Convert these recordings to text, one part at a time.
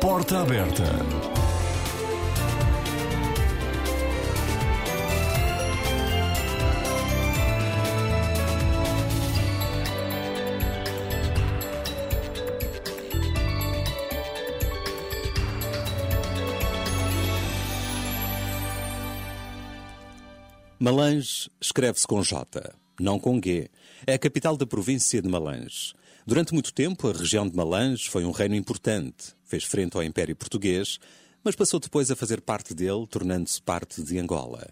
Porta aberta. Malange escreve-se com J, não com G. É a capital da província de Malange. Durante muito tempo, a região de Malange foi um reino importante. Fez frente ao Império Português, mas passou depois a fazer parte dele, tornando-se parte de Angola.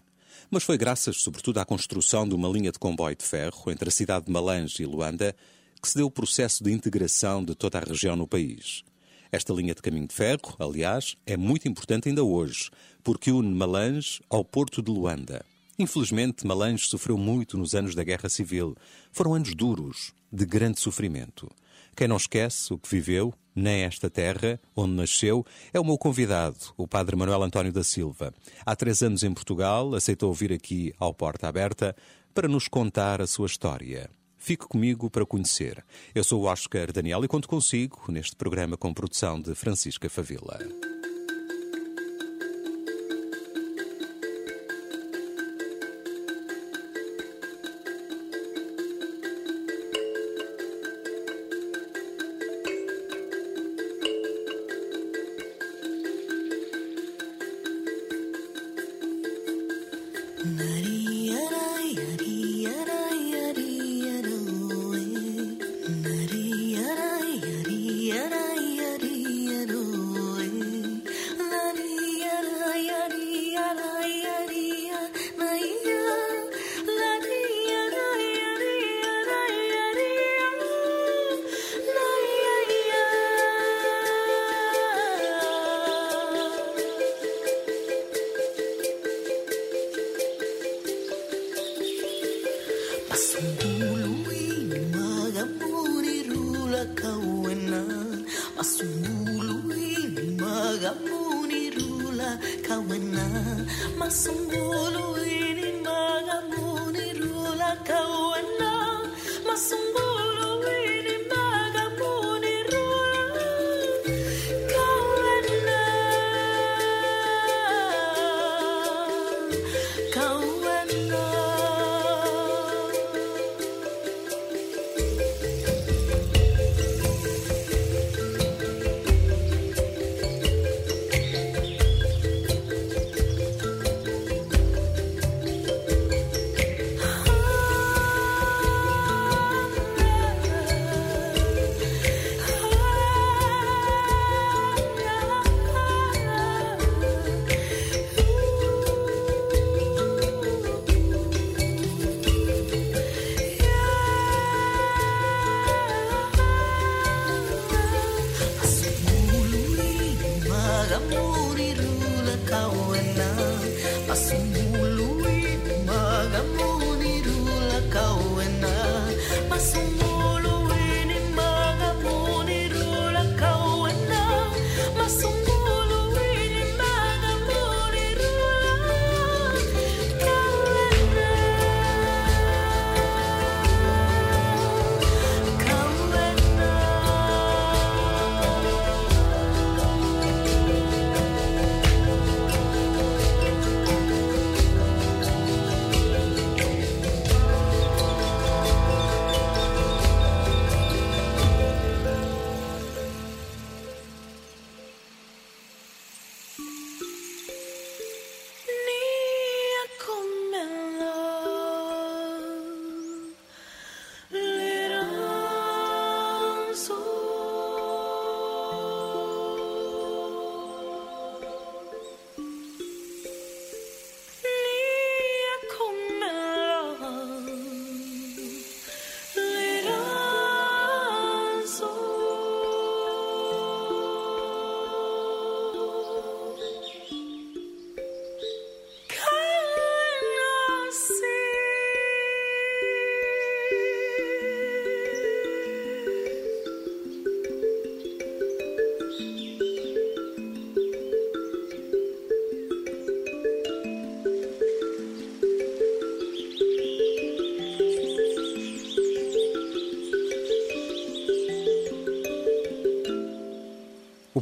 Mas foi graças, sobretudo, à construção de uma linha de comboio de ferro entre a cidade de Malange e Luanda que se deu o processo de integração de toda a região no país. Esta linha de caminho de ferro, aliás, é muito importante ainda hoje, porque une Malange ao porto de Luanda. Infelizmente, Malange sofreu muito nos anos da Guerra Civil. Foram anos duros, de grande sofrimento. Quem não esquece o que viveu, nem esta terra, onde nasceu, é o meu convidado, o Padre Manuel António da Silva. Há três anos em Portugal, aceitou vir aqui ao Porta Aberta para nos contar a sua história. Fique comigo para conhecer. Eu sou o Oscar Daniel e conto consigo neste programa com produção de Francisca Favila.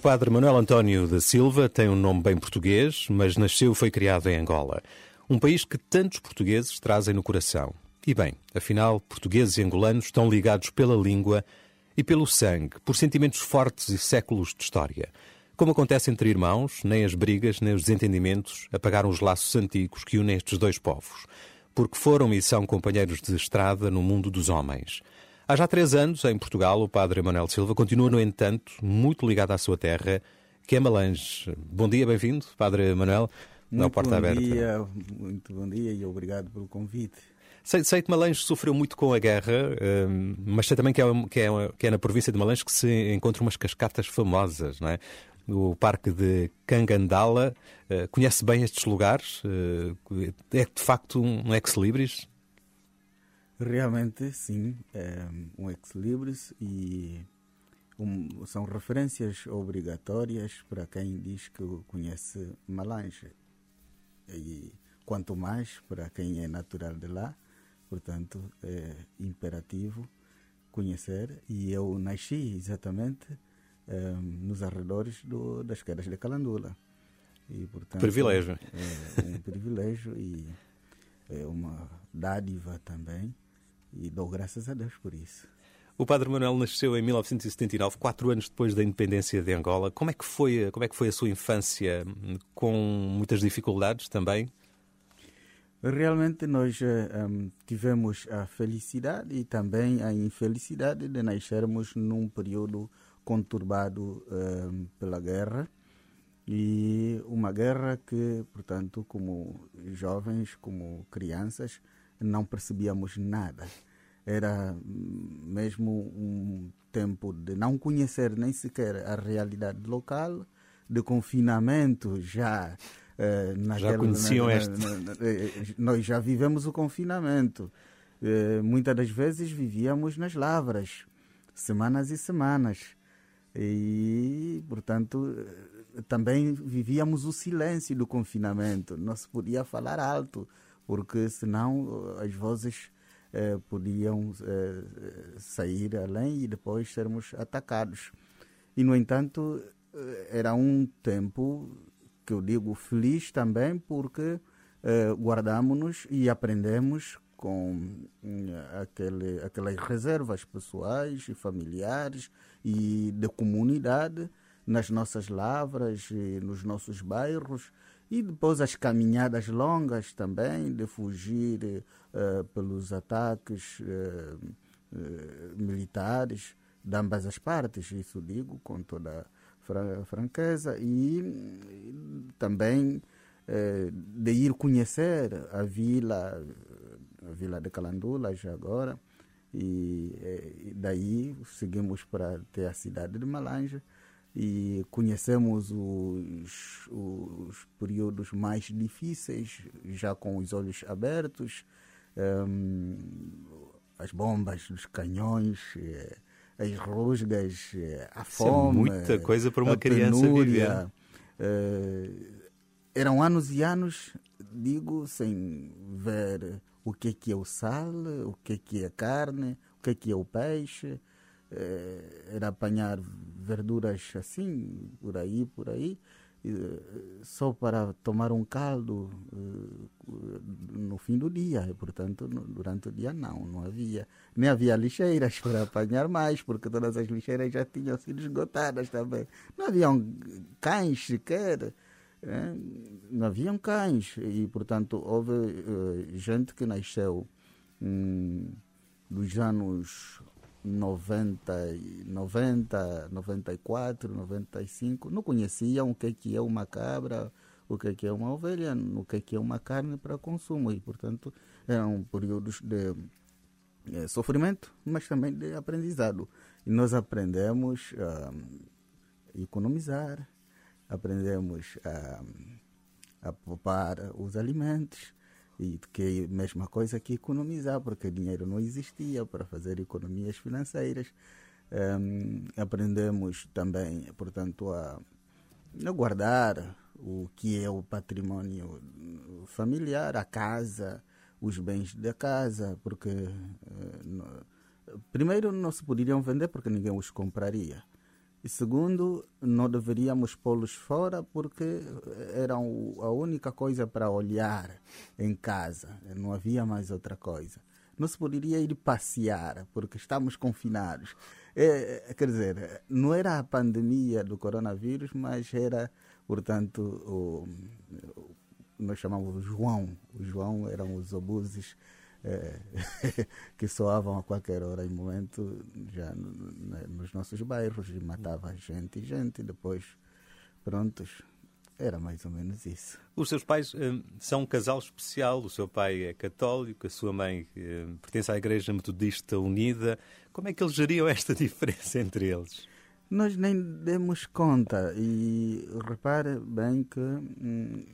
O padre Manuel António da Silva tem um nome bem português, mas nasceu e foi criado em Angola. Um país que tantos portugueses trazem no coração. E bem, afinal, portugueses e angolanos estão ligados pela língua e pelo sangue, por sentimentos fortes e séculos de história. Como acontece entre irmãos, nem as brigas nem os desentendimentos apagaram os laços antigos que unem estes dois povos, porque foram e são companheiros de estrada no mundo dos homens. Há já três anos, em Portugal, o padre Manuel Silva continua, no entanto, muito ligado à sua terra, que é Malange. Bom dia, bem-vindo, padre Manuel, na Porta bom Aberta. Dia, muito bom dia e obrigado pelo convite. Sei, sei que Malange sofreu muito com a guerra, hum, mas sei também que é, que, é, que é na província de Malange que se encontram umas cascatas famosas, não é? o Parque de Cangandala. Uh, conhece bem estes lugares? Uh, é de facto um ex-libris? Realmente, sim, é um ex-libris e um, são referências obrigatórias para quem diz que conhece Malange. E quanto mais para quem é natural de lá, portanto, é imperativo conhecer. E eu nasci exatamente é, nos arredores do, das quedas de Calandula. E, portanto, privilégio. É um privilégio e é uma dádiva também e dou graças a Deus por isso. O Padre Manuel nasceu em 1979, quatro anos depois da independência de Angola. Como é que foi, como é que foi a sua infância? Com muitas dificuldades também? Realmente nós um, eh, tivemos a felicidade e também a infelicidade de nascermos num período conturbado um, pela guerra e uma guerra que, portanto, como jovens, como crianças, não percebíamos nada. Era mesmo um tempo de não conhecer nem sequer a realidade local, de confinamento já. Eh, naquela, já conheciam na, este? Na, na, eh, nós já vivemos o confinamento. Eh, muitas das vezes vivíamos nas lavras, semanas e semanas. E, portanto, também vivíamos o silêncio do confinamento. Não se podia falar alto porque senão as vozes eh, podiam eh, sair além e depois sermos atacados. E, no entanto, eh, era um tempo que eu digo feliz também porque eh, guardamos-nos e aprendemos com aquele, aquelas reservas pessoais e familiares e de comunidade nas nossas lavras e nos nossos bairros e depois as caminhadas longas também, de fugir uh, pelos ataques uh, uh, militares de ambas as partes, isso digo com toda fra franqueza, e, também de ir conhecer a vila, a vila de Calandula já agora, e, e daí seguimos para ter a cidade de Malanja, e conhecemos os, os períodos mais difíceis, já com os olhos abertos, um, as bombas, os canhões, eh, as rusgas, eh, a Isso é fome. É muita coisa para uma criança penúria. viver. Uh, eram anos e anos, digo, sem ver o que é, que é o sal, o que é, que é a carne, o que é, que é o peixe era apanhar verduras assim, por aí, por aí, só para tomar um caldo eh, no fim do dia. E, portanto, durante o dia não, não havia. Nem havia lixeiras para apanhar mais, porque todas as lixeiras já tinham sido esgotadas também. Não haviam cães sequer. Não haviam cães e portanto houve uh, gente que nasceu hum, dos anos 90, 90, 94, 95, não conheciam o que é, que é uma cabra, o que é, que é uma ovelha, o que é, que é uma carne para consumo. E, portanto, eram períodos de é, sofrimento, mas também de aprendizado. E nós aprendemos a economizar, aprendemos a, a poupar os alimentos, e que é a mesma coisa que economizar, porque dinheiro não existia para fazer economias financeiras. Um, aprendemos também, portanto, a, a guardar o que é o patrimônio familiar, a casa, os bens da casa, porque uh, no, primeiro não se poderiam vender porque ninguém os compraria. E segundo, não deveríamos pô-los fora porque eram a única coisa para olhar em casa. Não havia mais outra coisa. Não se poderia ir passear porque estamos confinados. É, quer dizer, não era a pandemia do coronavírus, mas era, portanto, o, nós chamamos o João. O João eram os obuses é, que soavam a qualquer hora e momento já nos nossos bairros e matava gente e gente. Depois, prontos, era mais ou menos isso. Os seus pais hum, são um casal especial. O seu pai é católico, a sua mãe hum, pertence à Igreja Metodista Unida. Como é que eles geriam esta diferença entre eles? Nós nem demos conta e repare bem que hum,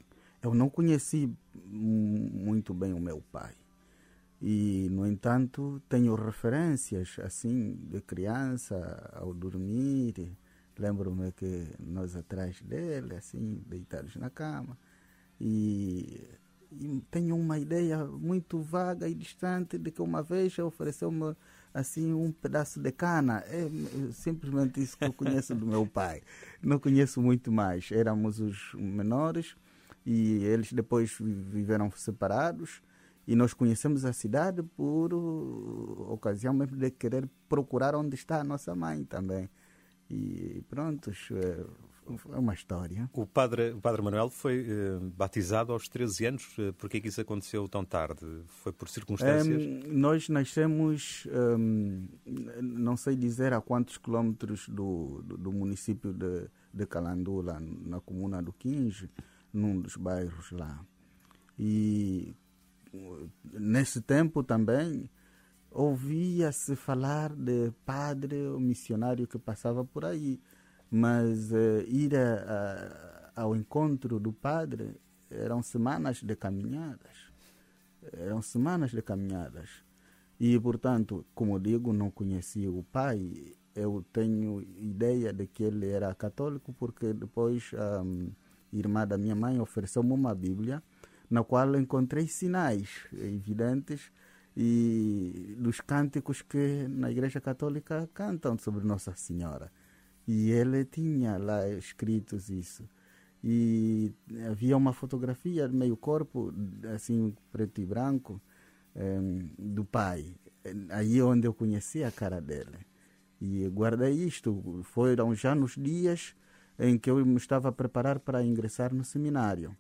eu não conheci muito bem o meu pai. E, no entanto, tenho referências, assim, de criança, ao dormir. Lembro-me que nós atrás dele, assim, deitados na cama. E, e, tenho uma ideia muito vaga e distante de que uma vez ofereceu-me, assim, um pedaço de cana. É simplesmente isso que eu conheço do meu pai. Não conheço muito mais. Éramos os menores e eles depois viveram separados e nós conhecemos a cidade por ocasião mesmo de querer procurar onde está a nossa mãe também. E pronto, é uma história. O padre, o padre Manuel foi eh, batizado aos 13 anos. Eh, por que isso aconteceu tão tarde? Foi por circunstâncias? Um, nós nascemos, um, não sei dizer a quantos quilómetros do, do, do município de, de Calandula, na comuna do Quinge, num dos bairros lá. E nesse tempo também ouvia-se falar de padre ou missionário que passava por aí, mas uh, ir a, a, ao encontro do padre eram semanas de caminhadas. Eram semanas de caminhadas. E, portanto, como digo, não conhecia o pai. Eu tenho ideia de que ele era católico porque depois a um, irmã da minha mãe ofereceu-me uma Bíblia na qual encontrei sinais evidentes e dos cânticos que na Igreja Católica cantam sobre Nossa Senhora. E ele tinha lá escritos isso. E havia uma fotografia meio corpo, assim, preto e branco, do pai. Aí onde eu conheci a cara dele. E guardei isto. Foram já nos dias em que eu me estava a preparar para ingressar no seminário.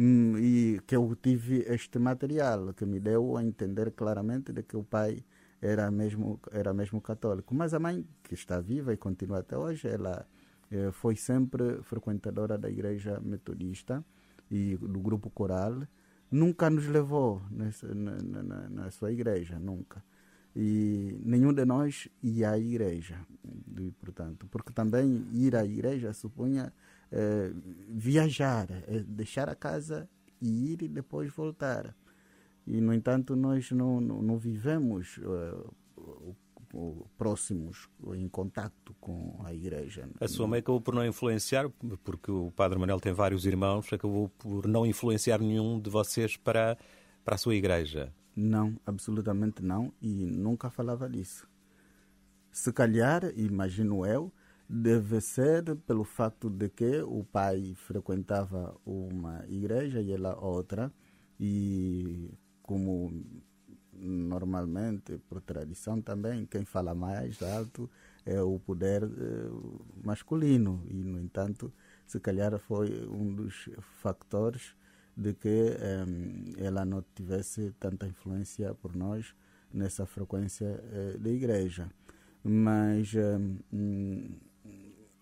Hum, e que eu tive este material que me deu a entender claramente de que o pai era mesmo era mesmo católico. Mas a mãe que está viva e continua até hoje ela eh, foi sempre frequentadora da igreja metodista e do grupo coral. Nunca nos levou nessa, na, na, na sua igreja nunca. E nenhum de nós ia à igreja e, portanto porque também ir à igreja supunha é, viajar, é deixar a casa e ir e depois voltar. E, no entanto, nós não, não, não vivemos uh, próximos, em contato com a igreja. A sua mãe acabou por não influenciar, porque o Padre Manuel tem vários irmãos, acabou por não influenciar nenhum de vocês para, para a sua igreja? Não, absolutamente não, e nunca falava disso. Se calhar, imagino eu, deve ser pelo facto de que o pai frequentava uma igreja e ela outra e como normalmente por tradição também quem fala mais alto é o poder eh, masculino. E no entanto se calhar foi um dos factores de que eh, ela não tivesse tanta influência por nós nessa frequência eh, da igreja. Mas hum,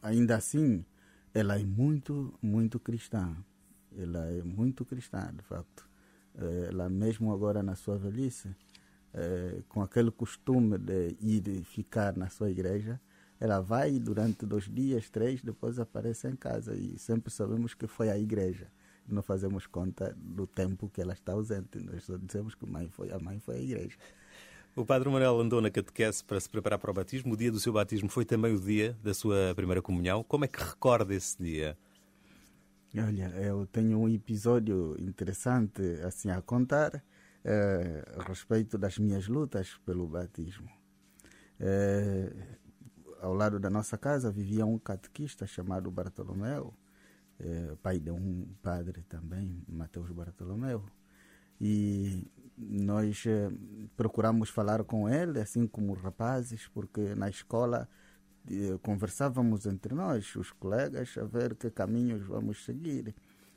ainda assim, ela é muito, muito cristã. Ela é muito cristã, de facto. Eh, ela mesmo agora na sua velhice, é, com aquele costume de ir e ficar na sua igreja, ela vai durante dois dias, três, depois aparece em casa e sempre sabemos que foi à igreja. Não fazemos conta do tempo que ela está ausente. Nós só dizemos que mãe foi, a mãe foi à igreja. O Padre Manuel andou na catequese para se preparar para o batismo. O dia do seu batismo foi também o dia da sua primeira comunhão. Como é que recorda esse dia? Olha, eu tenho um episódio interessante assim a contar eh, a respeito das minhas lutas pelo batismo. Eh, ao lado da nossa casa vivia um catequista chamado Bartolomeu, eh, pai de um padre também, Mateus Bartolomeu. E nós eh, procuramos falar com ele, assim como rapazes, porque na escola eh, conversávamos entre nós, os colegas, a ver que caminhos vamos seguir.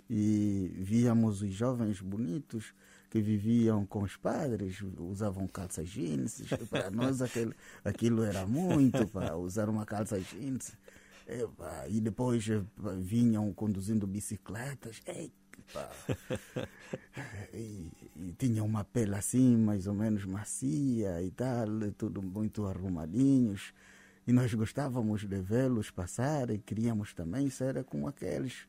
E víamos os jovens bonitos que viviam com os padres, usavam calça jeans. Para nós aquele, aquilo era muito para usar uma calça jeans. E depois vinham conduzindo bicicletas. E, e tinha uma pele assim, mais ou menos macia e tal, tudo muito arrumadinhos. E nós gostávamos de vê-los passar e queríamos também ser como aqueles.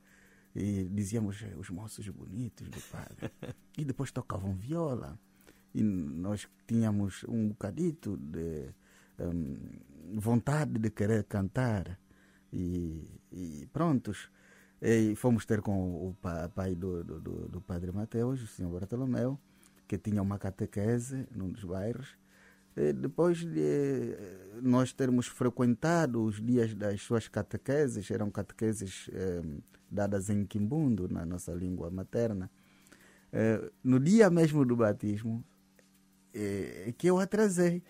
E dizíamos os moços bonitos do padre. E depois tocavam viola. E nós tínhamos um bocadito de um, vontade de querer cantar. E, e prontos. E fomos ter com o pai do, do, do padre Mateus, o senhor Bartolomeu, que tinha uma catequese num dos bairros eh, depois de nós termos frequentado os dias das suas catequeses, eram catequeses eh, dadas em Quimbundo, na nossa língua materna, eh, no dia mesmo do batismo, eh, que eu atrasei.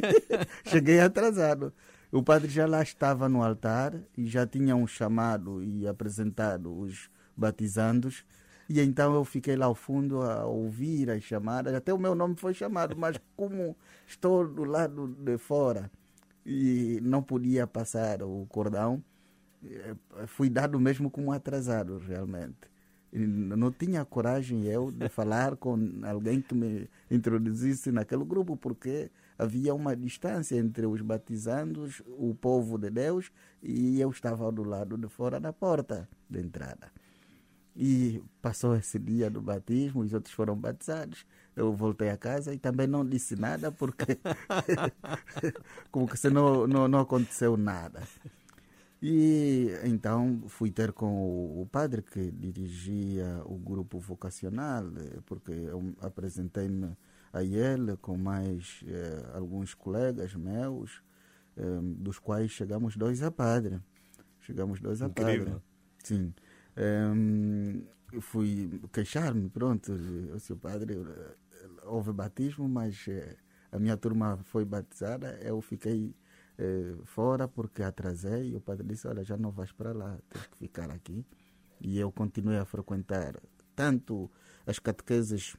Cheguei atrasado. O padre já lá estava no altar e já tinham chamado e apresentado os batizandos e então eu fiquei lá ao fundo a ouvir as chamadas. Até o meu nome foi chamado, mas como estou do lado de fora e não podia passar o cordão, eh, fui dado mesmo como atrasado, realmente. Não tinha coragem eu de falar com alguém que me introduzisse naquele grupo, porque havia uma distância entre os batizandos, o povo de Deus, e eu estava do lado de fora da porta de entrada. E passou esse dia do batismo, os outros foram batizados. Eu voltei a casa e também não disse nada, porque como que se não, não, não aconteceu nada. E então fui ter com o padre que dirigia o grupo vocacional, porque eu apresentei-me a ele com mais eh, alguns colegas meus, eh, dos quais chegamos dois a padre. Chegamos dois a Incrível. padre. Sim. Um, fui queixar-me, pronto, o seu padre, houve batismo, mas eh, a minha turma foi batizada, eu fiquei eh, fora porque atrasei, e o padre disse, olha, já não vais para lá, tens que ficar aqui. E eu continuei a frequentar tanto as catequeses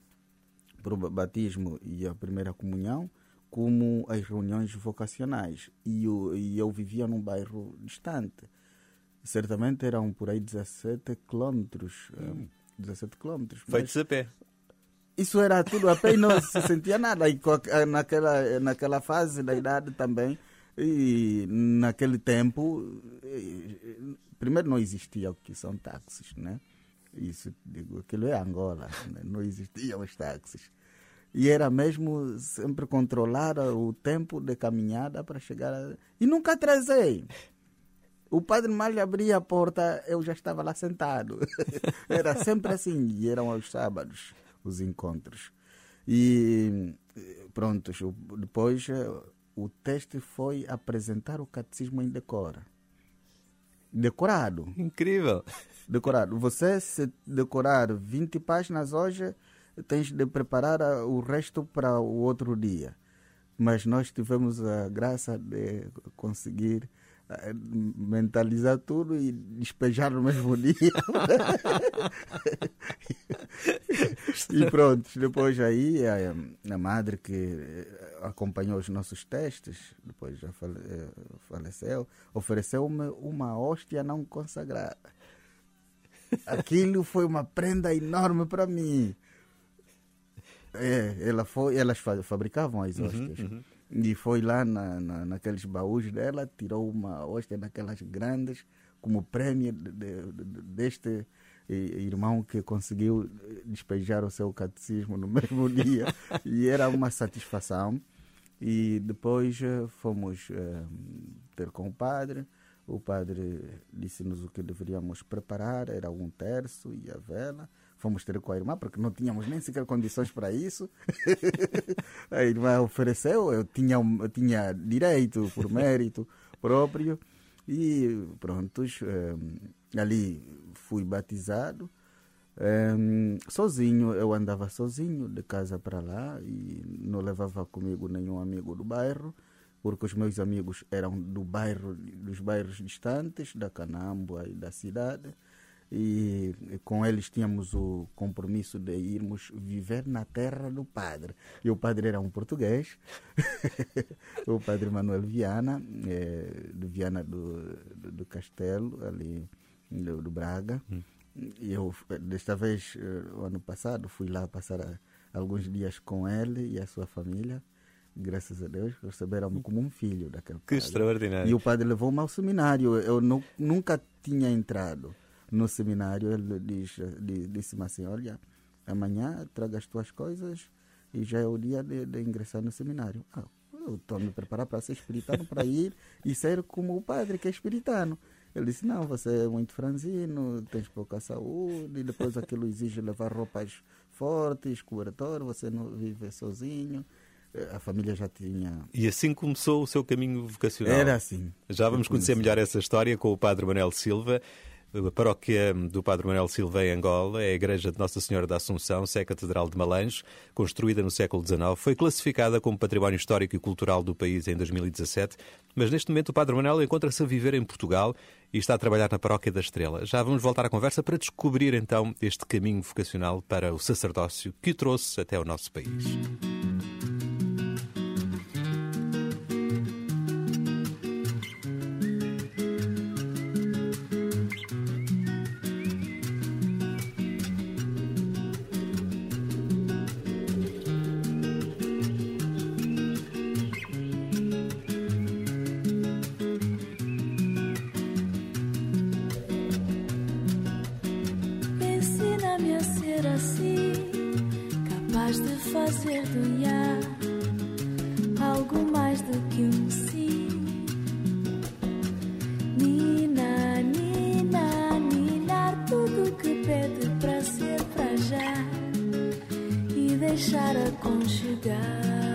para o batismo e a primeira comunhão, como as reuniões vocacionais. E eu, e eu vivia num bairro distante certamente eram por aí 17 quilómetros. Hum. 17 quilómetros. Feitos a pé. Isso era tudo a pé e não se sentia nada. E naquela, naquela fase da idade também, e naquele tempo, primeiro não existia o que são táxis, né? Isso, digo, aquilo é Angola, né? não existiam os táxis. E era mesmo sempre controlar o tempo de caminhada para chegar. A... E nunca atrasei. O padre mal abria a porta, eu já estava lá sentado. Era sempre assim, e eram aos sábados os encontros. E pronto, depois o teste foi apresentar o catecismo em decora. Decorado. Incrível. Decorado. Você, se decorar 20 páginas hoje, tens de preparar o resto para o outro dia. Mas nós tivemos a graça de conseguir mentalizar tudo e despejar no mesmo dia. e pronto, depois aí a, a, madre que acompanhou os nossos testes, depois já fale, faleceu, ofereceu-me uma hóstia não consagrada. Aquilo foi uma prenda enorme para mim. É, ela foi, elas fabricavam as uhum, hóstias. Uhum, uhum. E foi lá na, na, naqueles baús dela, tirou uma hóstia daquelas grandes, como prêmio de, de, de, deste irmão que conseguiu despejar o seu catecismo no mesmo dia. e era uma satisfação. E depois eh, fomos uh, ter com o padre. O padre disse-nos o que deveríamos preparar, era um terço e a vela fomos ter com a irmã, porque não tínhamos nem sequer condições para isso. a irmã ofereceu, eu tinha, eu tinha direito, por mérito, próprio. E prontos, um, ali fui batizado. Um, sozinho, eu andava sozinho de casa para lá e não levava comigo nenhum amigo do bairro, porque os meus amigos eram do bairro, dos bairros distantes, da Canambua e da cidade e com eles tínhamos o compromisso de irmos viver na terra do padre. E o padre era um português, o padre Manuel Viana, é, do Viana do, do, do, Castelo, ali do, do Braga. Hum. E eu, desta vez, eh, o ano passado, fui lá passar a, alguns dias com ele e a sua família graças a Deus, receberam-me como um filho daquele Que padre. extraordinário. E o padre levou-me ao seminário. Eu não, nunca tinha entrado no seminário, ele diz, disse-me assim, olha, amanhã traga as tuas coisas e já é o dia de, de ingressar no seminário. Ah, eu estou a me preparar para ser espiritano, para ir e ser como o padre que é espiritano. Ele disse, não, você é muito franzino, tens pouca saúde, e depois aquilo exige levar roupas fortes, cobertor, você não vive sozinho. Eh, a família já tinha. E assim começou o seu caminho vocacional? Era assim. Já vamos conhecer melhor essa história com o Padre Manuel Silva. A paróquia do Padre Manuel Silva em Angola é a Igreja de Nossa Senhora da Assunção, Sé Catedral de Malange, construída no século XIX. Foi classificada como Património Histórico e Cultural do país em 2017, mas neste momento o Padre Manuel encontra-se a viver em Portugal e está a trabalhar na Paróquia da Estrela. Já vamos voltar à conversa para descobrir então este caminho vocacional para o sacerdócio que o trouxe até o nosso país. Na na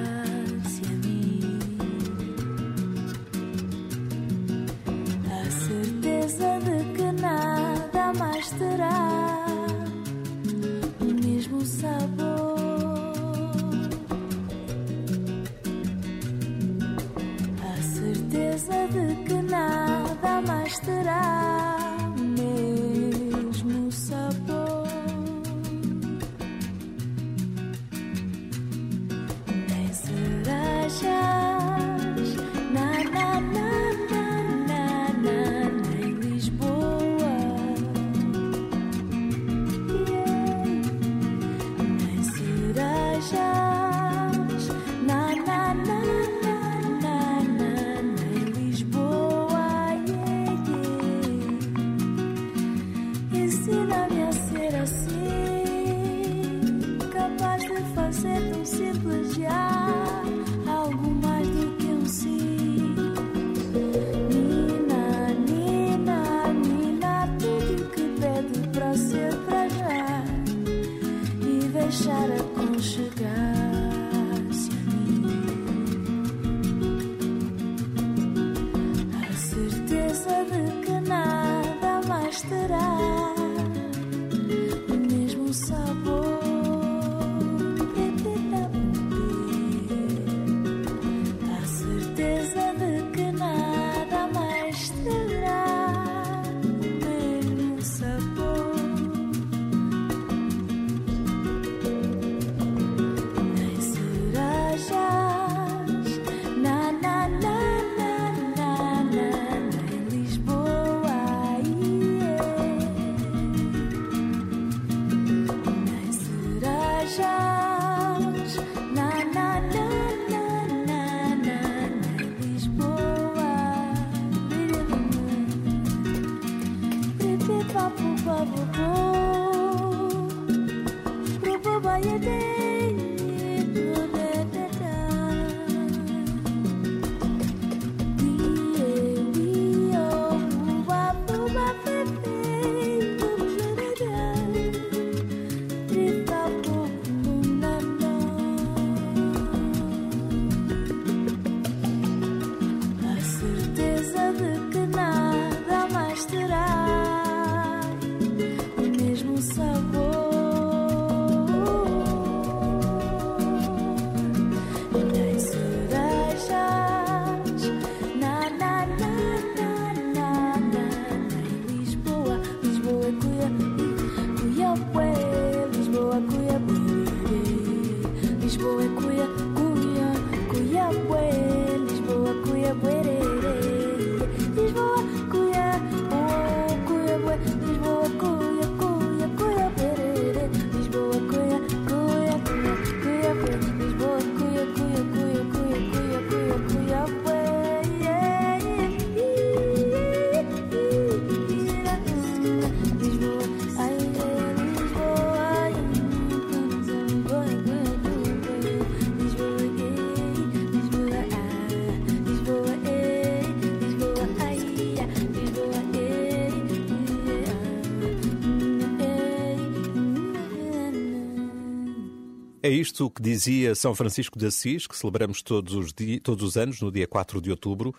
É isto que dizia São Francisco de Assis, que celebramos todos os, todos os anos, no dia 4 de outubro.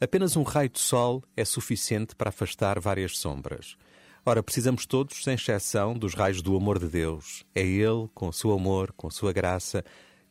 Apenas um raio de sol é suficiente para afastar várias sombras. Ora, precisamos todos, sem exceção, dos raios do amor de Deus. É Ele, com o seu amor, com a sua graça,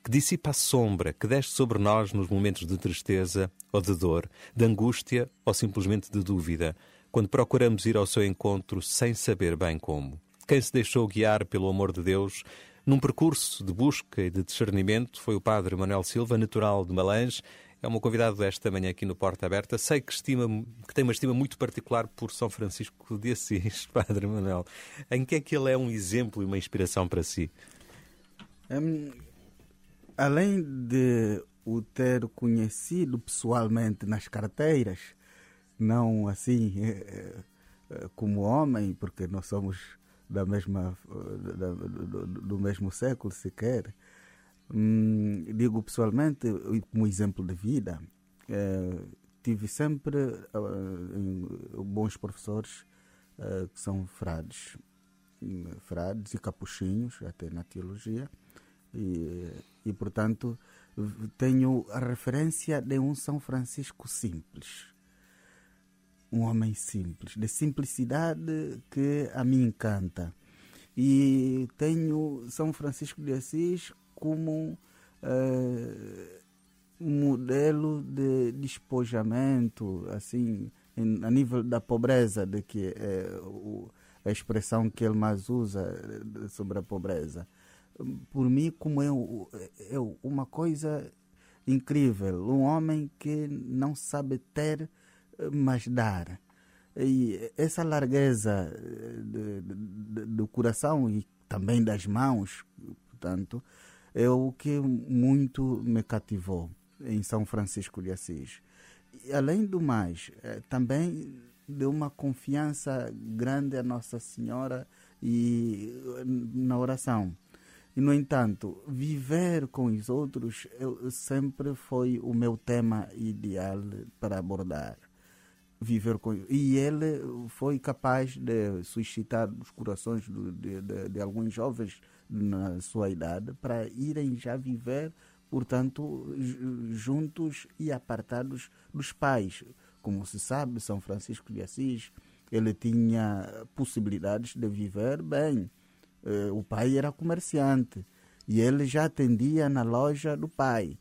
que dissipa a sombra que desce sobre nós nos momentos de tristeza ou de dor, de angústia ou simplesmente de dúvida, quando procuramos ir ao seu encontro sem saber bem como. Quem se deixou guiar pelo amor de Deus num percurso de busca e de discernimento foi o padre Manuel Silva, natural de Malange, é meu convidado desta manhã aqui no Porta Aberta. Sei que, estima, que tem uma estima muito particular por São Francisco de Assis, Padre Manuel. Em que é que ele é um exemplo e uma inspiração para si? Um, além de o ter conhecido pessoalmente nas carteiras, não assim eh, eh, como homem, porque nós somos da mesma, da, do, do mesmo século sequer, Hum, digo pessoalmente, como exemplo de vida, eh, tive sempre uh, bons professores uh, que são frades, hum, frades e capuchinhos, até na teologia, e, e portanto tenho a referência de um São Francisco simples. Um homem simples, de simplicidade que a mim encanta. E tenho São Francisco de Assis como uh, modelo de despojamento, assim, em, a nível da pobreza, de que é o, a expressão que ele mais usa eh, sobre a pobreza. Por mim, como é, é uma coisa incrível, um homem que não sabe ter, mas dar. E essa largueza do coração e também das mãos, portanto, é o que muito me cativou em São Francisco de Assis. E, além do mais, é, também deu uma confiança grande a Nossa Senhora e na oração. E, no entanto, viver com os outros eu, sempre foi o meu tema ideal para abordar. Viver com E ele foi capaz de suscitar os corações de, de, de alguns jovens na sua idade para irem já viver, portanto, juntos e apartados dos pais. Como se sabe, São Francisco de Assis, ele tinha possibilidades de viver bem. Eh, o pai era comerciante e ele já atendia na loja do pai.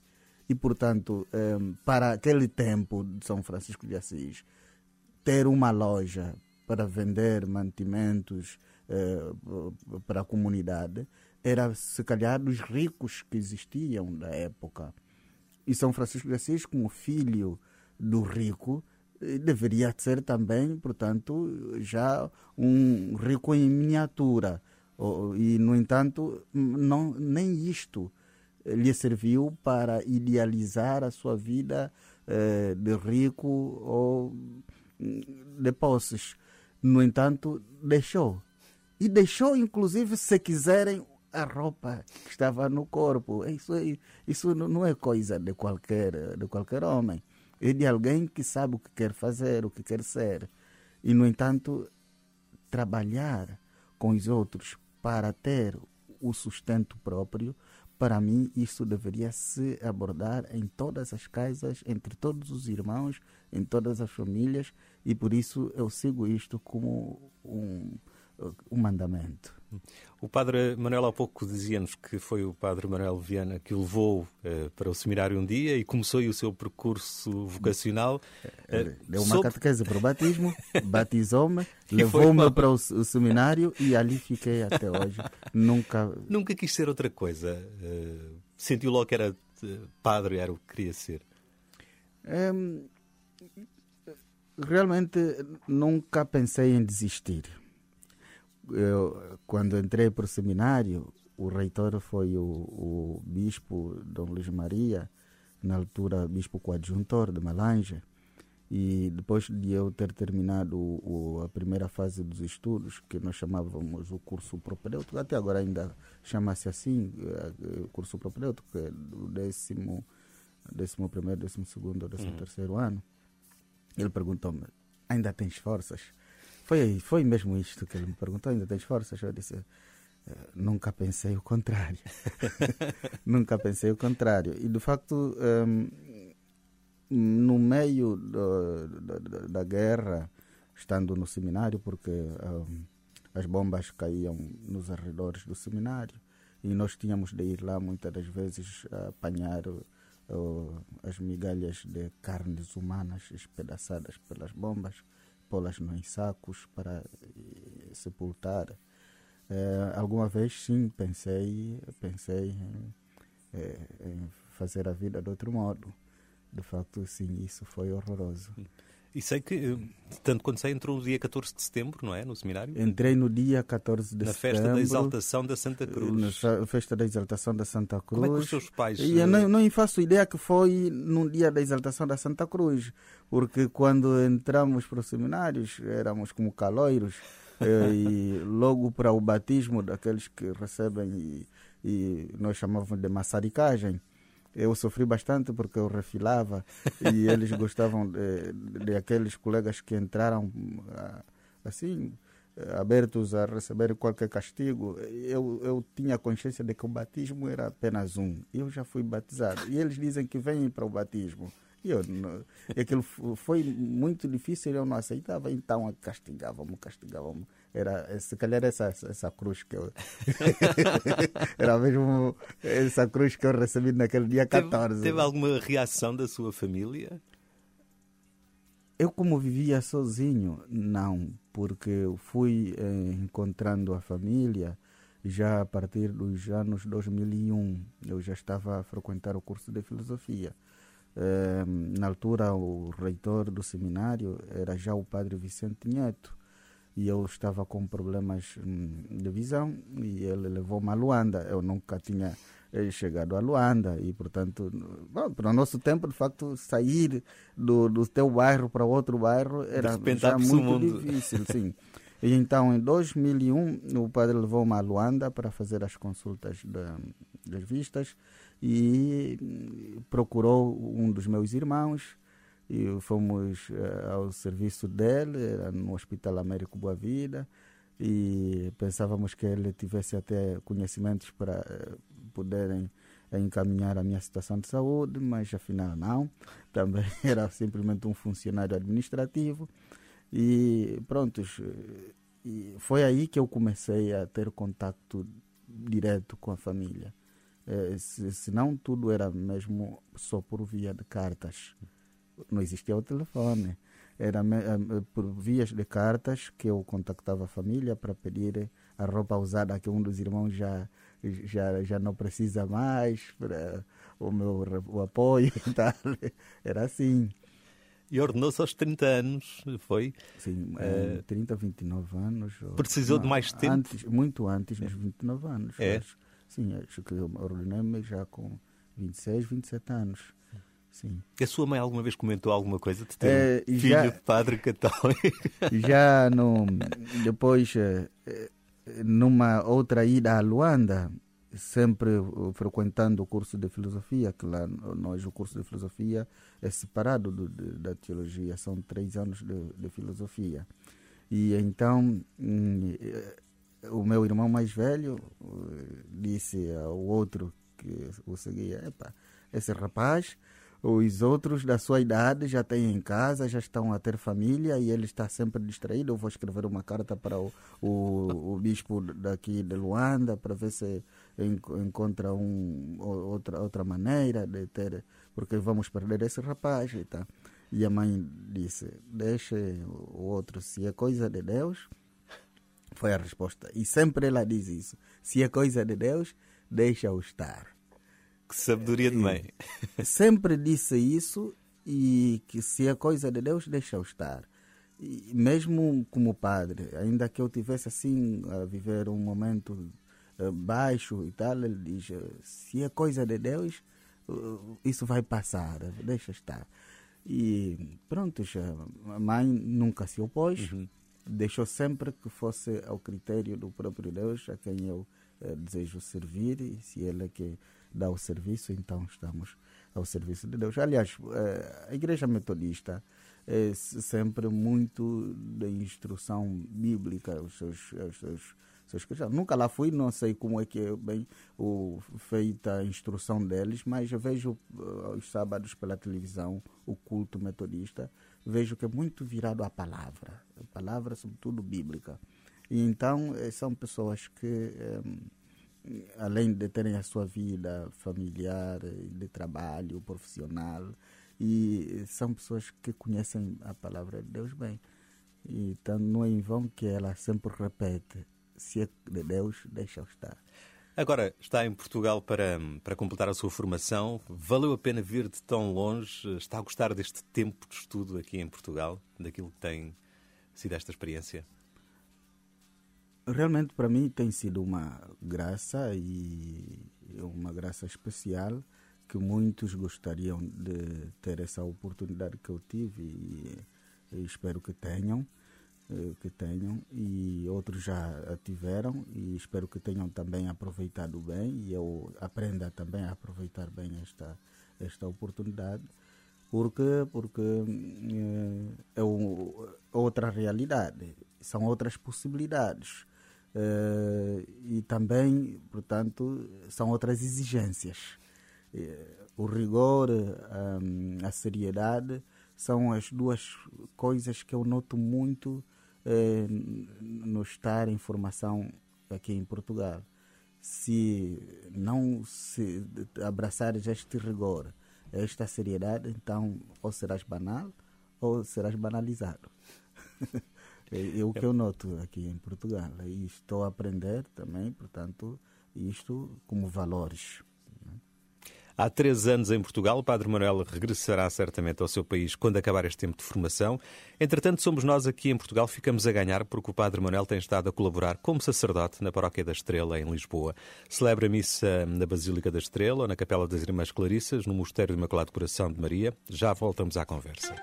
E, portanto, eh, para aquele tempo de São Francisco de Assis, ter uma loja para vender mantimentos, eh, para a comunidade era, se calhar, dos ricos que existiam da época. E São Francisco de Assis, como filho do rico, eh, deveria ser também, portanto, já um rico em miniatura. E, no entanto, não, nem isto lhe serviu para idealizar a sua vida eh, de rico ou de posses. No entanto, deixou e deixou, inclusive, se quiserem, a roupa que estava no corpo. Isso, isso não é coisa de qualquer, de qualquer homem. É de alguém que sabe o que quer fazer, o que quer ser. E, no entanto, trabalhar com os outros para ter o sustento próprio, para mim, isso deveria se abordar em todas as casas, entre todos os irmãos, em todas as famílias, e por isso eu sigo isto como um, o mandamento. O padre Manuel há pouco dizia-nos que foi o padre Manuel Viana que o levou uh, para o seminário um dia e começou o seu percurso vocacional. Uh, Deu uma sobre... catequese para o batismo, batizou-me, levou-me para o, o, seminário e ali fiquei até hoje. Nunca... Nunca quis ser outra coisa. Uh, sentiu logo que era padre, era o que queria ser. Um, realmente nunca pensei em desistir eu, quando entrei para o seminário, o reitor foi o, o bispo Dom Luís Maria, na altura bispo coadjuntor de Malange, e depois de eu ter terminado o, a primeira fase dos estudos, que nós chamávamos o curso propedêutico, até agora ainda chama-se assim, eh, o curso propedêutico, que é do décimo, décimo primeiro, décimo segundo, décimo uhum. terceiro ano, ele perguntou-me, ainda tens forças? Foi, foi mesmo isto que ele me perguntou, ainda tens forças? Eu disse, nunca pensei o contrário. nunca pensei o contrário. E de facto, um, no meio do, da, da, guerra, estando no seminário, porque um, as bombas caíam nos arredores do seminário e nós tínhamos de ir lá muitas das vezes a apanhar uh, as migalhas de carnes humanas espedaçadas pelas bombas, pô-las nos sacos para uh, sepultar. Uh, alguma vez sim pensei pensei em, eh, em fazer a vida de outro modo. De facto sim isso foi horroroso e sei que, eh, tanto quando sei, entrou no dia 14 de setembro, não é? No seminário? Entrei no dia 14 de na setembro. Na festa da exaltação da Santa Cruz. Na festa da exaltação da Santa Cruz. Como é que os seus pais... E eu não, não faço ideia que foi no dia da exaltação da Santa Cruz, porque quando entramos para os seminários éramos como caloiros, eh, e logo para o batismo daqueles que recebem, e, e nós chamávamos de maçaricagem, eu sofri bastante porque eu refilava e eles gostavam de, de, aqueles colegas que entraram ah, assim abertos a receber qualquer castigo. Eu, eu tinha consciência de que o batismo era apenas um. Eu já fui batizado e eles dizem que vêm para o batismo. E eu, e aquilo foi muito difícil, eu não aceitava, então castigavam-me, castigavam-me. Era, se calhar essa, essa cruz que eu. era mesmo essa cruz que eu recebi naquele dia 14. Teve, teve alguma reação da sua família? Eu, como vivia sozinho, não, porque fui eh, encontrando a família já a partir dos anos 2001. Eu já estava a frequentar o curso de filosofia. Eh, na altura, o reitor do seminário era já o padre Vicente Neto e eu estava com problemas hum, de visão e ele levou-me a Luanda. Eu nunca tinha eh, chegado a Luanda e, portanto, bom, para o nosso tempo, de facto, sair do, do teu bairro para outro bairro era já muito difícil, sim. E então, em 2001, o padre levou-me a Luanda para fazer as consultas de, das vistas e procurou um dos meus irmãos e fomos uh, ao serviço dele, no Hospital Américo Boa Vida, e pensávamos que ele tivesse até conhecimentos para uh, poderem encaminhar a minha situação de saúde, mas afinal não, também era simplesmente um funcionário administrativo. E prontos, e foi aí que eu comecei a ter contato direto com a família. Eh, se não tudo era mesmo só por via de cartas. Não existia o telefone. Era eh, por vias de cartas que eu contactava a família para pedir a roupa usada que um dos irmãos já já já não precisa mais para o meu o apoio e tal. Era assim. E ordenou-se aos 30 anos, foi? Sim, uh, 30, 29 anos. Precisou não, de mais tempo? Antes, muito antes dos 29 anos. É? Acho. Sim, acho que eu ordenei-me já com 26, 27 anos. Sim. A sua mãe alguma vez comentou alguma coisa de ter é, um filho já, de padre católico? Já no, depois, eh, numa outra ida a Luanda, sempre frequentando o curso de filosofia, que lá nós o curso de filosofia é separado do, de, da teologia, são três anos de, de filosofia. E então hum, o meu irmão mais velho eh, disse ao outro que o seguia: esse rapaz, os outros da sua idade já têm em casa, já estão a ter família e ele está sempre distraído. Eu vou escrever uma carta para o, o, o bispo daqui de Luanda para ver se encontra um, outra, outra maneira de ter, porque vamos perder esse rapaz e tá. E a mãe disse: Deixe o outro, se é coisa de Deus foi a resposta. E sempre ela diz isso. Se é coisa de Deus, deixa-o estar. Que sabedoria de mãe. sempre disse isso e que se é coisa de Deus, deixa-o estar. E mesmo como padre, ainda que eu tivesse assim a viver um momento uh, baixo e tal, ele diz: se é coisa de Deus, uh, isso vai passar, deixa estar. E pronto, a mãe nunca se opôs. Uhum deixou sempre que fosse ao critério do próprio Deus a quem eu eh, desejo servir e se Ele é que dá o serviço, então estamos ao serviço de Deus. Aliás, eh, a Igreja Metodista é sempre muito da instrução bíblica, os seus, os seus Nunca lá fui, não sei como é que é bem o, feita a instrução deles, mas eu vejo uh, os sábados pela televisão o culto metodista, vejo que é muito virado à palavra, a palavra sobretudo bíblica. E então eh, são pessoas que, eh, além de terem a sua vida familiar, de trabalho, profissional, e são pessoas que conhecem a palavra de Deus bem. Então não é em vão que ela sempre repete: se é de Deus, deixa-o estar. Agora, está em Portugal para, para completar a sua formação. Valeu a pena vir de tão longe? Está a gostar deste tempo de estudo aqui em Portugal? Daquilo que tem sido esta experiência? Realmente, para mim, tem sido uma graça e uma graça especial que muitos gostariam de ter essa oportunidade que eu tive e, espero que tenham eh, que tenham e outros já a tiveram e espero que tenham também aproveitado bem e eu aprenda também a aproveitar bem esta esta oportunidade. Porque porque eh, é, é outra realidade são outras possibilidades e também portanto são outras exigências o rigor, a, a seriedade são as duas coisas que eu noto muito eh, no estar em formação aqui em Portugal. Se não se abraçares este rigor, esta seriedade, então ou serás banal ou serás banalizado. é, é o que eu noto aqui em Portugal. E estou a aprender também, portanto, isto como valores. Há três anos em Portugal, o Padre Manuel regressará certamente ao seu país quando acabar este tempo de formação. Entretanto, somos nós aqui em Portugal ficamos a ganhar porque o Padre Manuel tem estado a colaborar como sacerdote na Paróquia da Estrela, em Lisboa. Celebra missa na Basílica da Estrela ou na Capela das Irmãs Clarissas, no Mosteiro do Imaculado Coração de Maria. Já voltamos à conversa.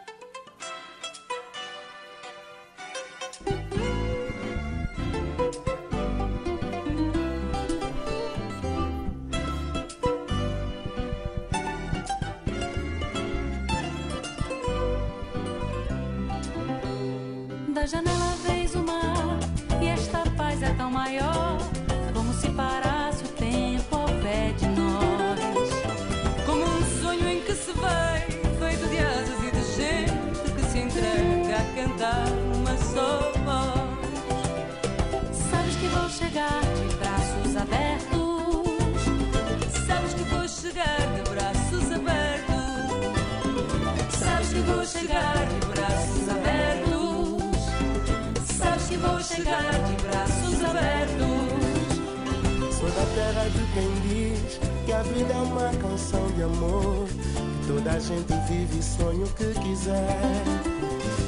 Quem diz que a vida é uma canção de amor. Que toda a gente vive sonha o que quiser.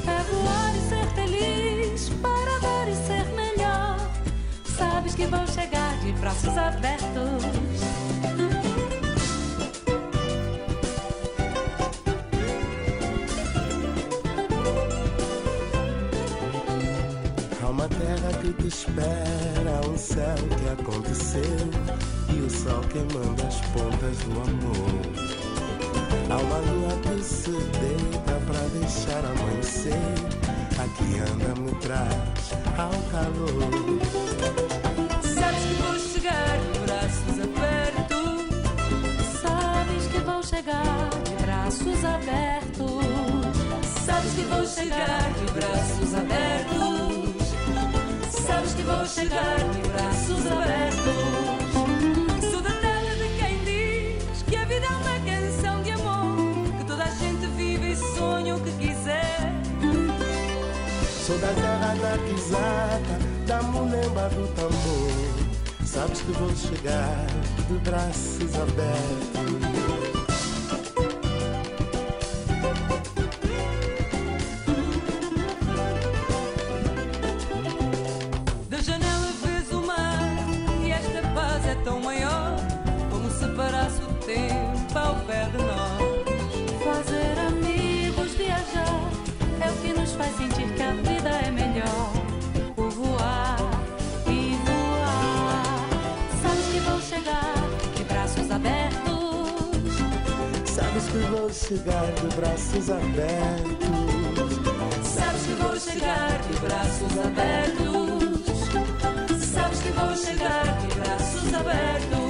É voar e ser feliz, para dar e ser melhor. Sabes que vou chegar de braços abertos. que te espera, um céu que aconteceu e o sol queimando as pontas do amor. Há uma lua que se deita pra deixar amanhecer. Aqui anda me traz ao calor. Sabes que vou chegar de braços abertos. Sabes que vou chegar de braços abertos. Sabes que vou chegar de braços abertos sabes que vou chegar de braços abertos. Sou da terra da pisada, da mulemba do tambor. Sabes que vou chegar de braços abertos. chegar de braços abertos. Sabes que vou chegar de braços abertos. Sabes que vou chegar de braços abertos.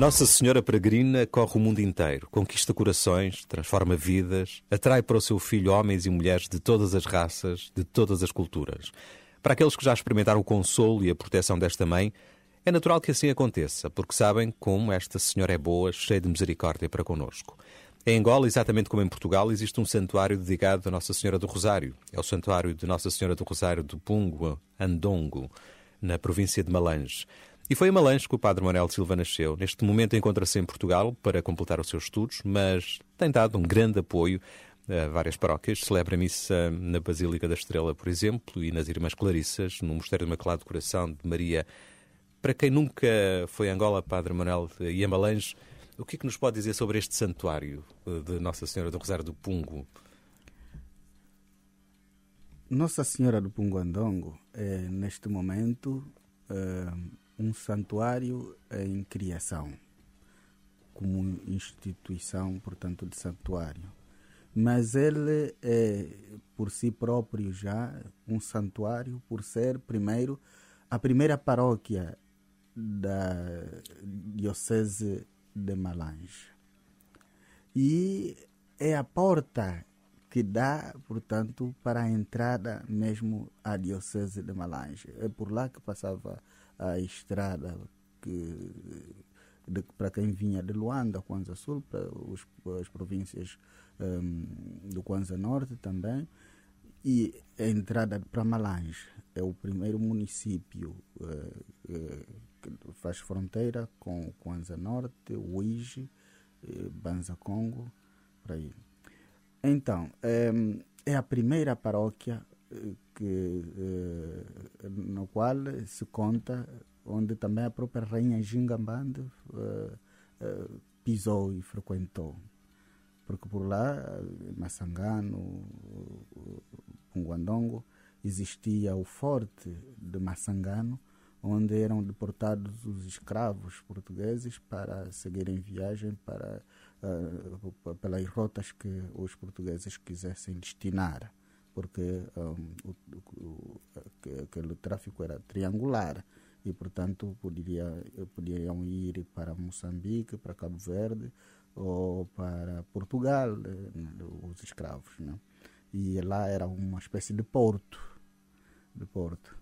Nossa Senhora Peregrina corre o mundo inteiro, conquista corações, transforma vidas, atrai para o seu filho homens e mulheres de todas as raças, de todas as culturas. Para aqueles que já experimentaram o consolo e a proteção desta mãe, é natural que assim aconteça, porque sabem como esta Senhora é boa, cheia de misericórdia para conosco. Em Angola, exatamente como em Portugal, existe um santuário dedicado a Nossa Senhora do Rosário. É o santuário de Nossa Senhora do Rosário do Pungo, Andongo, na província de Malange. E foi em Malange que o Padre Manuel Silva nasceu. Neste momento encontra-se em Portugal para completar os seus estudos, mas tem dado um grande apoio a várias paróquias. Celebra missa na Basílica da Estrela, por exemplo, e nas Irmãs Clarissas, no Mosteiro do Imaculado Coração de Maria. Para quem nunca foi a Angola, Padre Manuel e Malange, o que é que nos pode dizer sobre este santuário de Nossa Senhora do Rosário do Pungo? Nossa Senhora do Punguandongo é, neste momento, é, um santuário em criação, como instituição, portanto, de santuário. Mas ele é, por si próprio, já um santuário, por ser, primeiro, a primeira paróquia da Diocese de Malange. E é a porta que dá, portanto, para a entrada mesmo à Diocese de Malange. É por lá que passava a estrada que de, para quem vinha de Luanda, Kwanza Sul, para os, as províncias um, do Kwanza Norte também, e a entrada para Malange. É o primeiro município uh, que faz fronteira com o Kwanza Norte, Uige, uh, Banza Congo, por aí. Então, um, é a primeira paróquia que, no qual se conta, onde também a própria rainha Gingambande uh, uh, pisou e frequentou. Porque por lá, Massangano, Punguandongo, existia o forte de Massangano, onde eram deportados os escravos portugueses para seguirem viagem para, uh, pelas rotas que os portugueses quisessem destinar porque um, o, o, aquele tráfico era triangular e, portanto, poderia, poderiam ir para Moçambique, para Cabo Verde ou para Portugal, eh, os escravos. Né? E lá era uma espécie de porto. De porto.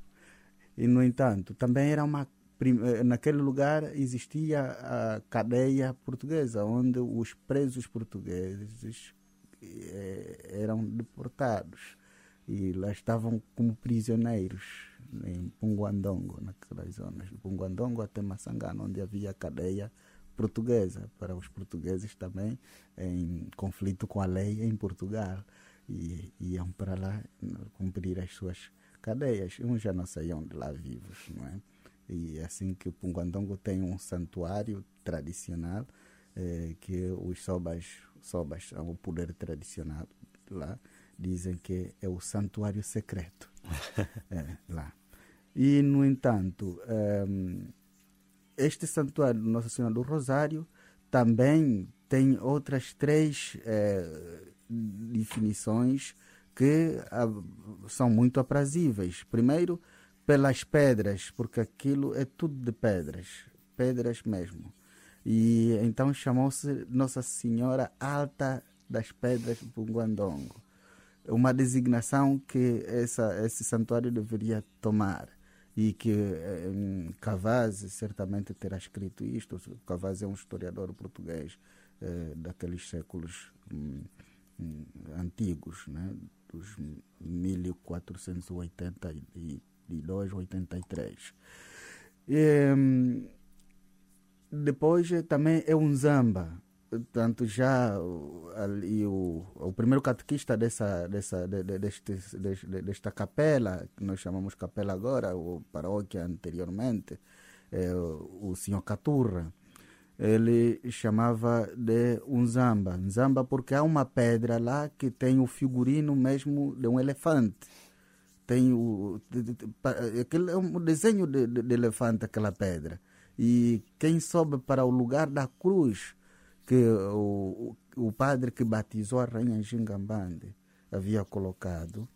E, no entanto, também era uma eh, naquele lugar existia a cadeia portuguesa, onde os presos portugueses eh, eram deportados e lá estavam como prisioneiros em Punguandongo, naquelas zonas de Punguandongo até Massangano, onde havia cadeia portuguesa para os portugueses também em conflito com a lei em Portugal e iam para lá cumprir as suas cadeias. Uns já não saíam de lá vivos, não é? E é assim que Punguandongo tem um santuário tradicional eh, que os sobas, sobas são o poder tradicional lá dizem que é o santuário secreto é, lá. E, no entanto, um, este santuário de Nossa Senhora do Rosário também tem outras três é, definições que uh, são muito aprazíveis. Primeiro, pelas pedras, porque aquilo é tudo de pedras, pedras mesmo. E então chamou-se Nossa Senhora Alta das Pedras do Punguandongo uma designação que essa, esse santuário deveria tomar e que um, Cavazzi certamente terá escrito isto. Cavazzi é um historiador português eh, daqueles séculos um, um, antigos, né? dos 1482, 83. E, um, depois também é um zamba, Portanto, já ali o, o primeiro catequista dessa, dessa, de, de, deste, de, desta capela, que nós chamamos capela agora, ou paróquia anteriormente, é, o, o senhor Caturra, ele chamava de Unzamba. Unzamba porque há uma pedra lá que tem o figurino mesmo de um elefante. Tem o, aquele é um desenho de, de, de elefante, aquela pedra. E quem sobe para o lugar da cruz que o, o padre que batizou a rainha Gingambande havia colocado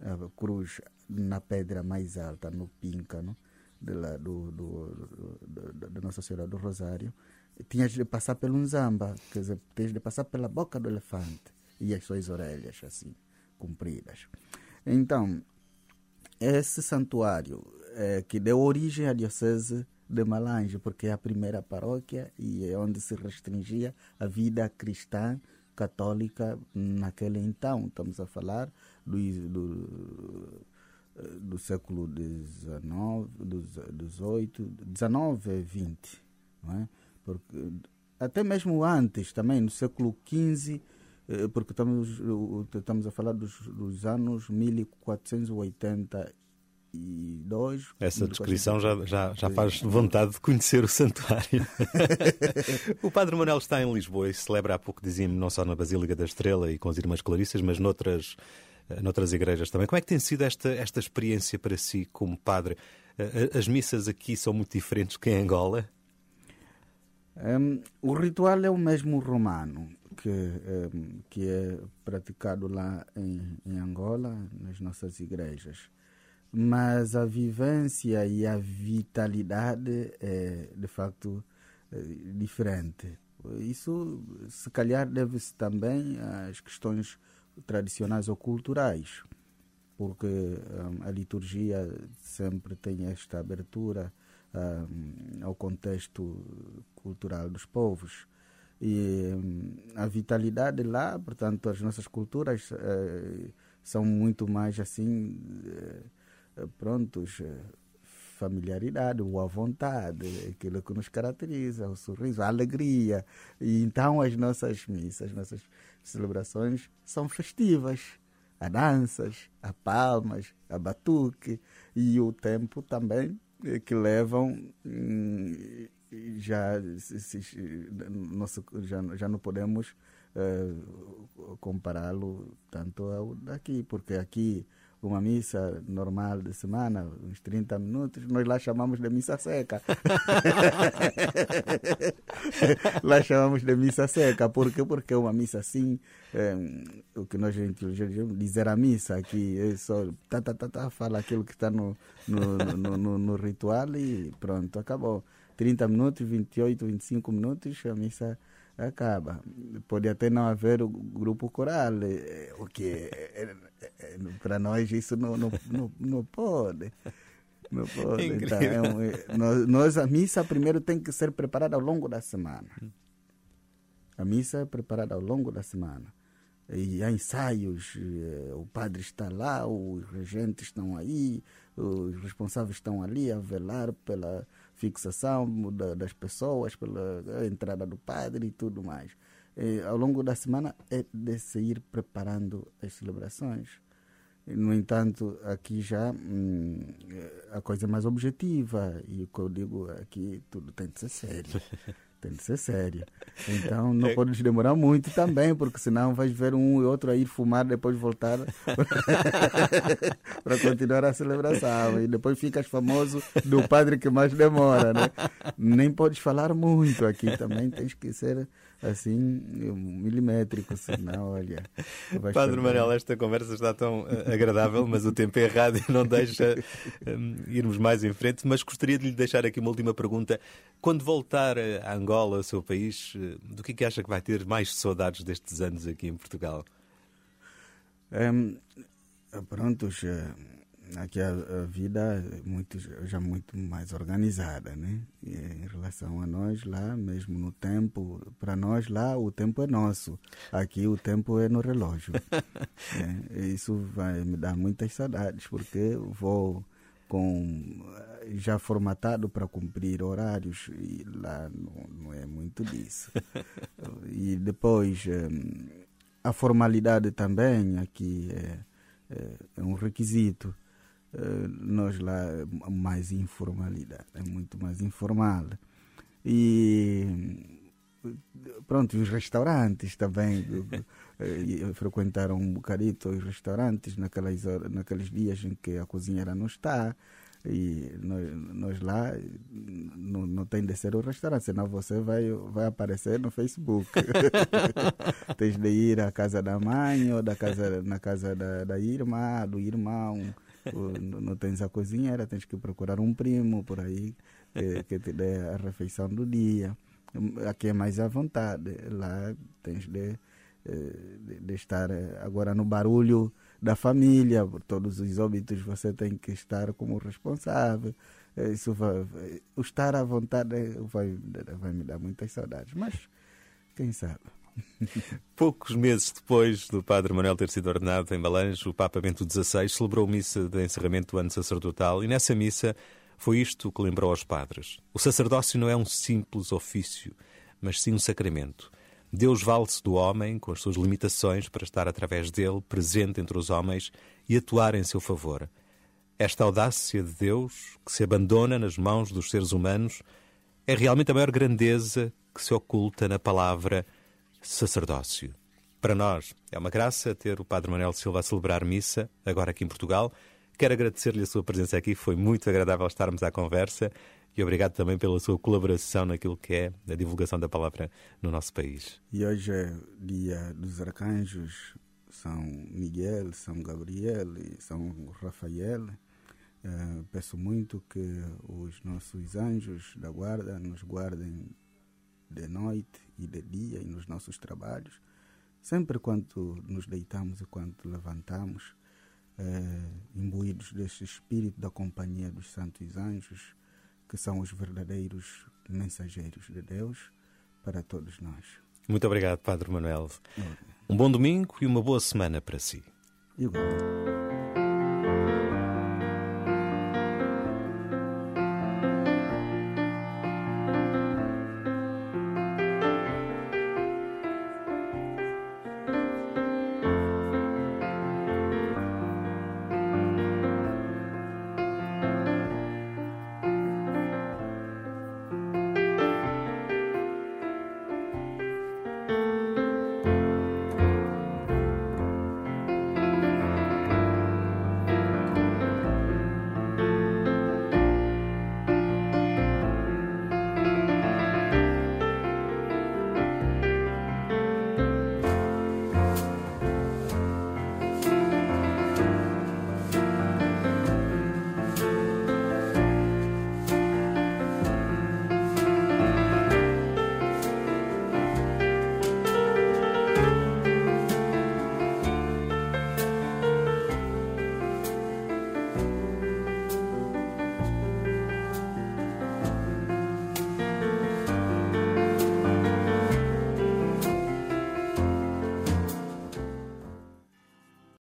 a cruz na pedra mais alta, no píncano de lá, do, do, do, do, Nossa Senhora do Rosário. tinhas de passar pelo Nzamba, quer dizer, tens de passar pela boca do elefante e as suas orelhas, assim, compridas. Então, esse santuário é, que deu origem à Diocese de Malange, porque é a primeira paróquia e é onde se restringia a vida cristã católica naquele então. Estamos a falar do, do, do século XIX, XVIII, XIX XX. Não é? porque, até mesmo antes, também no século XV, eh, porque estamos, estamos a falar dos, dos anos 1482. Essa descrição já, já, já faz vontade de conhecer o santuário. o Padre Manuel está em Lisboa e celebra há pouco, dizia-me, não só na Basílica da Estrela e com as Irmãs Clarissas, mas noutras, eh, noutras igrejas também. Como é que tem sido esta, esta experiência para si como padre? Eh, as missas aqui são muito diferentes que em Angola? Um, o ritual é o mesmo romano que, um, que é praticado lá em, em, Angola, nas nossas igrejas. Mas a vivência e a vitalidade é, de facto, é diferente. Isso, se calhar, deve-se também às questões tradicionais ou culturais, porque um, a liturgia sempre tem esta abertura uh, ao contexto cultural dos povos. E um, a vitalidade lá, portanto, as nossas culturas uh, são muito mais assim, uh, prontos, familiaridade, boa vontade, aquilo que nos caracteriza, o sorriso, a alegria. E então as nossas missas, as nossas celebrações são festivas. Há danças, há palmas, há batuque e o tempo também que levam hum, já já, já não podemos uh, compará-lo tanto ao daqui, porque aqui uma missa normal de semana, uns 30 minutos, nós lá chamamos de missa seca. lá chamamos de missa seca. Por quê? Porque é uma missa assim, é, o que nós chamamos dizer a missa, aqui é só tá, tá, tá, tá, fala aquilo que está no no, no, no, no ritual e pronto, acabou. 30 minutos, 28, 25 minutos, a missa acaba. Pode até não haver o grupo coral, eh, o que é, é, para nós isso não, não, não, não pode. Não pode. Então, é um, nós, nós, a missa primeiro tem que ser preparada ao longo da semana. A missa é preparada ao longo da semana. E há ensaios, eh, o padre está lá, os regentes estão aí, os responsáveis estão ali a velar pela fixação da, das pessoas, pela entrada do padre e tudo mais. E, ao longo da semana é de se ir preparando as celebrações. No entanto, aqui já hum, a coisa é mais objetiva e o que eu digo aqui, tudo tem de ser sério. tem de ser sério. Então não é. podes demorar muito também, porque senão vais ver um e outro a ir fumar, depois voltar para continuar a celebração. E depois ficas famoso do padre que mais demora, né? Nem podes falar muito aqui também, tens que ser assim, milimétrico, senão, olha. Padre. Manuel, esta conversa está tão uh, agradável, mas o tempo é errado e não deixa um, irmos mais em frente. Mas gostaria de lhe deixar aqui uma última pergunta. Quando voltar a Angola, ao seu país, uh, do que, é que acha que vai ter mais saudades destes anos aqui em Portugal? Um, prontos. Uh aqui a, a, vida é muito, já muito mais organizada, né? E em relação a nós lá, mesmo no tempo, para nós lá o tempo é nosso, aqui o tempo é no relógio. é, isso vai me dar muitas saudades, porque vou com já formatado para cumprir horários e lá não, não é muito disso. e depois eh, a formalidade também aqui é, é, é um requisito nós lá mais informalidade, é muito mais informal. E pronto, os restaurantes também eh, frequentaram um bocadito os restaurantes naquelas, naqueles dias em que a cozinheira não está e nós, nós lá não, não tem de ser o restaurante, senão você vai, vai aparecer no Facebook. Tens de ir à casa da mãe ou da casa, na casa da, da irmã, do irmão não tens a cozinheira, tens que procurar um primo por aí que, que te dê a refeição do dia. aqui é mais à vontade. Lá tens de, eh, de, de estar eh, agora no barulho da família, por todos os óbitos você tem que estar como responsável. Eh, Isso vai- o estar à vontade vai, vai me dar muitas saudades, mas quem sabe. Poucos meses depois do Padre Manuel ter sido ordenado em Malange, o Papa Bento XVI celebrou missa de encerramento do ano sacerdotal e nessa missa foi isto que lembrou aos padres. O sacerdócio não é um simples ofício, mas sim um sacramento. Deus vale-se do homem com as suas limitações para estar através dele presente entre os homens e atuar em seu favor. Esta audácia de Deus, que se abandona nas mãos dos seres humanos, é realmente a maior grandeza que se oculta na palavra sacerdócio. Para nós é uma graça ter o Padre Manuel Silva a celebrar missa, agora aqui em Portugal. Quero agradecer-lhe a sua presença aqui, foi muito agradável estarmos à conversa e obrigado também pela sua colaboração naquilo que é a divulgação da palavra no nosso país. E hoje é dia dos arcanjos, São Miguel, São Gabriel e São Rafael. Eh, peço muito que os nossos anjos da guarda nos guardem de noite e de dia e nos nossos trabalhos. Sempre quando nos deitamos e quando levantamos, eh, imbuídos deste espírito da companhia dos santos anjos, que são os verdadeiros mensageiros de Deus para todos nós. Muito obrigado, Padre Manuel. Um bom domingo e uma boa semana para si. Igual.